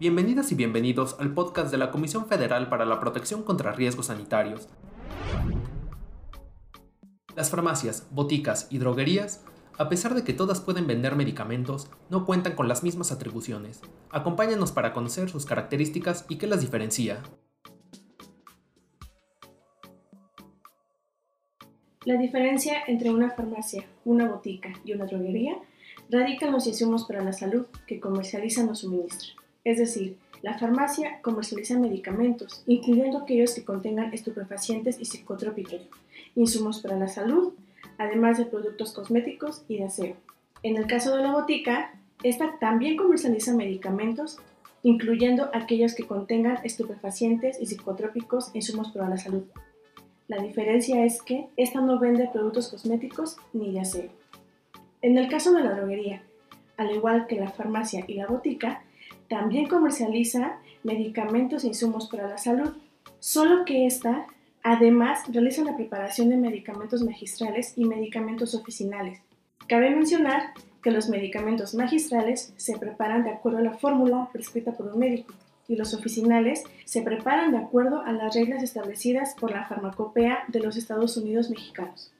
Bienvenidas y bienvenidos al podcast de la Comisión Federal para la Protección contra Riesgos Sanitarios. Las farmacias, boticas y droguerías, a pesar de que todas pueden vender medicamentos, no cuentan con las mismas atribuciones. Acompáñanos para conocer sus características y qué las diferencia. La diferencia entre una farmacia, una botica y una droguería radica en los insumos para la salud que comercializan o suministran. Es decir, la farmacia comercializa medicamentos, incluyendo aquellos que contengan estupefacientes y psicotrópicos, insumos para la salud, además de productos cosméticos y de aseo. En el caso de la botica, esta también comercializa medicamentos, incluyendo aquellos que contengan estupefacientes y psicotrópicos, insumos para la salud. La diferencia es que esta no vende productos cosméticos ni de aseo. En el caso de la droguería, al igual que la farmacia y la botica, también comercializa medicamentos e insumos para la salud, solo que esta además realiza la preparación de medicamentos magistrales y medicamentos oficinales. Cabe mencionar que los medicamentos magistrales se preparan de acuerdo a la fórmula prescrita por un médico y los oficinales se preparan de acuerdo a las reglas establecidas por la farmacopea de los Estados Unidos mexicanos.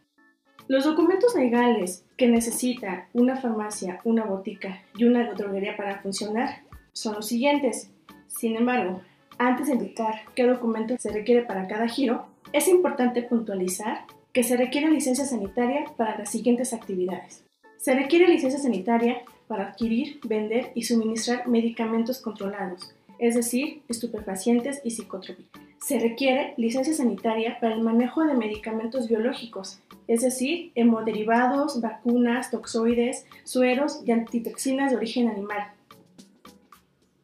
Los documentos legales que necesita una farmacia, una botica y una droguería para funcionar son los siguientes. Sin embargo, antes de indicar qué documento se requiere para cada giro, es importante puntualizar que se requiere licencia sanitaria para las siguientes actividades. Se requiere licencia sanitaria para adquirir, vender y suministrar medicamentos controlados, es decir, estupefacientes y psicotrópicos. Se requiere licencia sanitaria para el manejo de medicamentos biológicos, es decir, hemoderivados, vacunas, toxoides, sueros y antitoxinas de origen animal,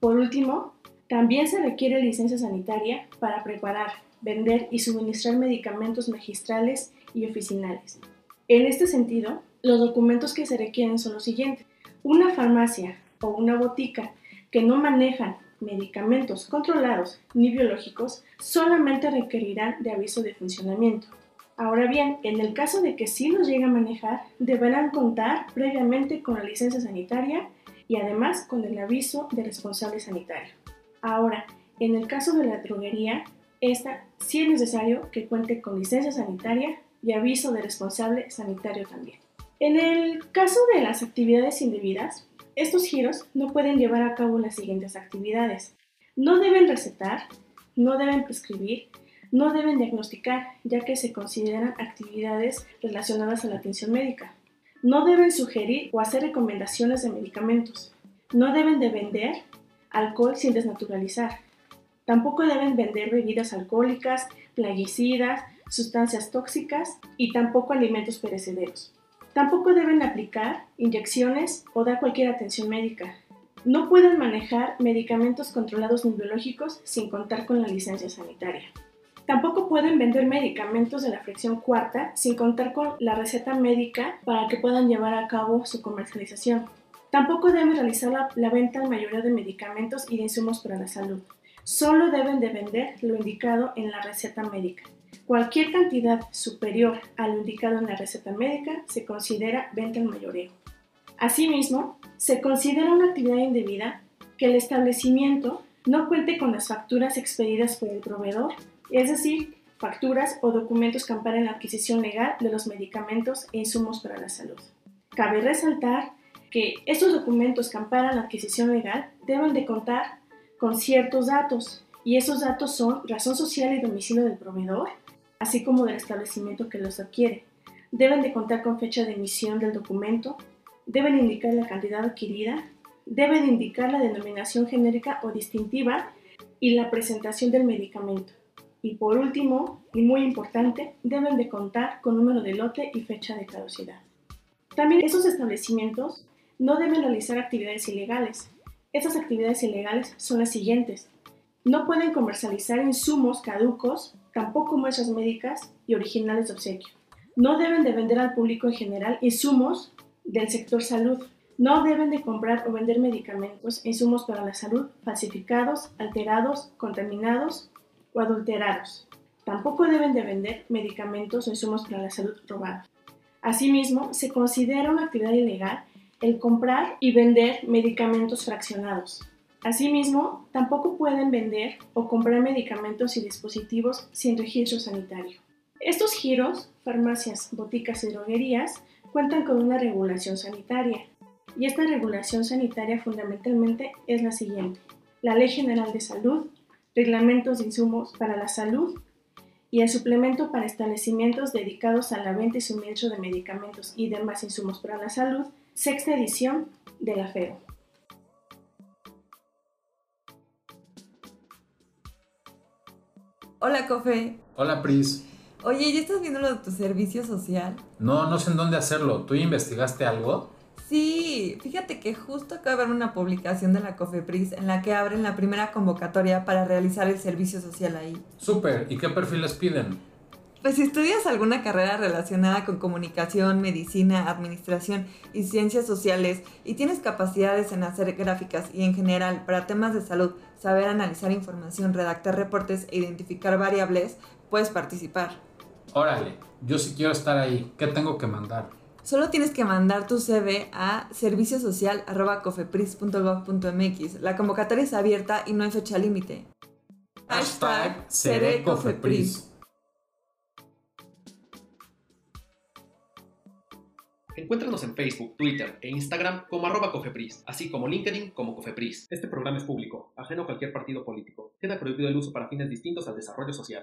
por último, también se requiere licencia sanitaria para preparar, vender y suministrar medicamentos magistrales y oficinales. En este sentido, los documentos que se requieren son los siguientes. Una farmacia o una botica que no manejan medicamentos controlados ni biológicos solamente requerirán de aviso de funcionamiento. Ahora bien, en el caso de que sí los llegue a manejar, deberán contar previamente con la licencia sanitaria y además con el aviso de responsable sanitario. Ahora, en el caso de la droguería, esta sí es necesario que cuente con licencia sanitaria y aviso de responsable sanitario también. En el caso de las actividades indebidas, estos giros no pueden llevar a cabo las siguientes actividades. No deben recetar, no deben prescribir, no deben diagnosticar, ya que se consideran actividades relacionadas a la atención médica. No deben sugerir o hacer recomendaciones de medicamentos. No deben de vender alcohol sin desnaturalizar. Tampoco deben vender bebidas alcohólicas, plaguicidas, sustancias tóxicas y tampoco alimentos perecederos. Tampoco deben aplicar inyecciones o dar cualquier atención médica. No pueden manejar medicamentos controlados ni biológicos sin contar con la licencia sanitaria. Tampoco pueden vender medicamentos de la fracción cuarta sin contar con la receta médica para que puedan llevar a cabo su comercialización. Tampoco deben realizar la, venta al mayoría de medicamentos y de insumos para la salud. Solo deben de vender lo indicado en la receta médica. Cualquier cantidad superior a lo indicado en la receta médica se considera venta al mayoreo. Asimismo, se considera una actividad indebida que el establecimiento no cuente con las facturas expedidas por el proveedor es decir, facturas o documentos que amparen la adquisición legal de los medicamentos e insumos para la salud. Cabe resaltar que estos documentos que amparan la adquisición legal deben de contar con ciertos datos y esos datos son razón social y domicilio del proveedor, así como del establecimiento que los adquiere. Deben de contar con fecha de emisión del documento, deben indicar la cantidad adquirida, deben indicar la denominación genérica o distintiva y la presentación del medicamento. Y por último, y muy importante, deben de contar con número de lote y fecha de caducidad. También esos establecimientos no deben realizar actividades ilegales. Esas actividades ilegales son las siguientes. No pueden comercializar insumos caducos, tampoco muestras médicas y originales de obsequio. No deben de vender al público en general insumos del sector salud. No deben de comprar o vender medicamentos e insumos para la salud falsificados, alterados, contaminados o adulterados. Tampoco deben de vender medicamentos o insumos para la salud robados. Asimismo, se considera una actividad ilegal el comprar y vender medicamentos fraccionados. Asimismo, tampoco pueden vender o comprar medicamentos y dispositivos sin registro sanitario. Estos giros, farmacias, boticas y droguerías, cuentan con una regulación sanitaria. Y esta regulación sanitaria fundamentalmente es la siguiente. La Ley General de Salud, reglamentos de insumos para la salud y el suplemento para establecimientos dedicados a la venta y suministro de medicamentos y demás insumos para la salud, sexta edición de la FEO. Hola, Cofe. Hola, Pris. Oye, ¿ya estás viendo lo de tu servicio social? No, no sé en dónde hacerlo. ¿Tú investigaste algo? Sí, fíjate que justo acaba de ver una publicación de la COFEPRIS en la que abren la primera convocatoria para realizar el servicio social ahí. Súper, ¿y qué perfiles piden? Pues si estudias alguna carrera relacionada con comunicación, medicina, administración y ciencias sociales y tienes capacidades en hacer gráficas y en general para temas de salud, saber analizar información, redactar reportes e identificar variables, puedes participar. Órale, yo sí quiero estar ahí. ¿Qué tengo que mandar? Solo tienes que mandar tu CV a serviciosocial.cofepris.gov.mx. La convocatoria es abierta y no hay fecha límite. Hashtag seré Cofepris. Encuéntranos en Facebook, Twitter e Instagram como arroba Cofepris, así como LinkedIn como Cofepris. Este programa es público, ajeno a cualquier partido político. Queda prohibido el uso para fines distintos al desarrollo social.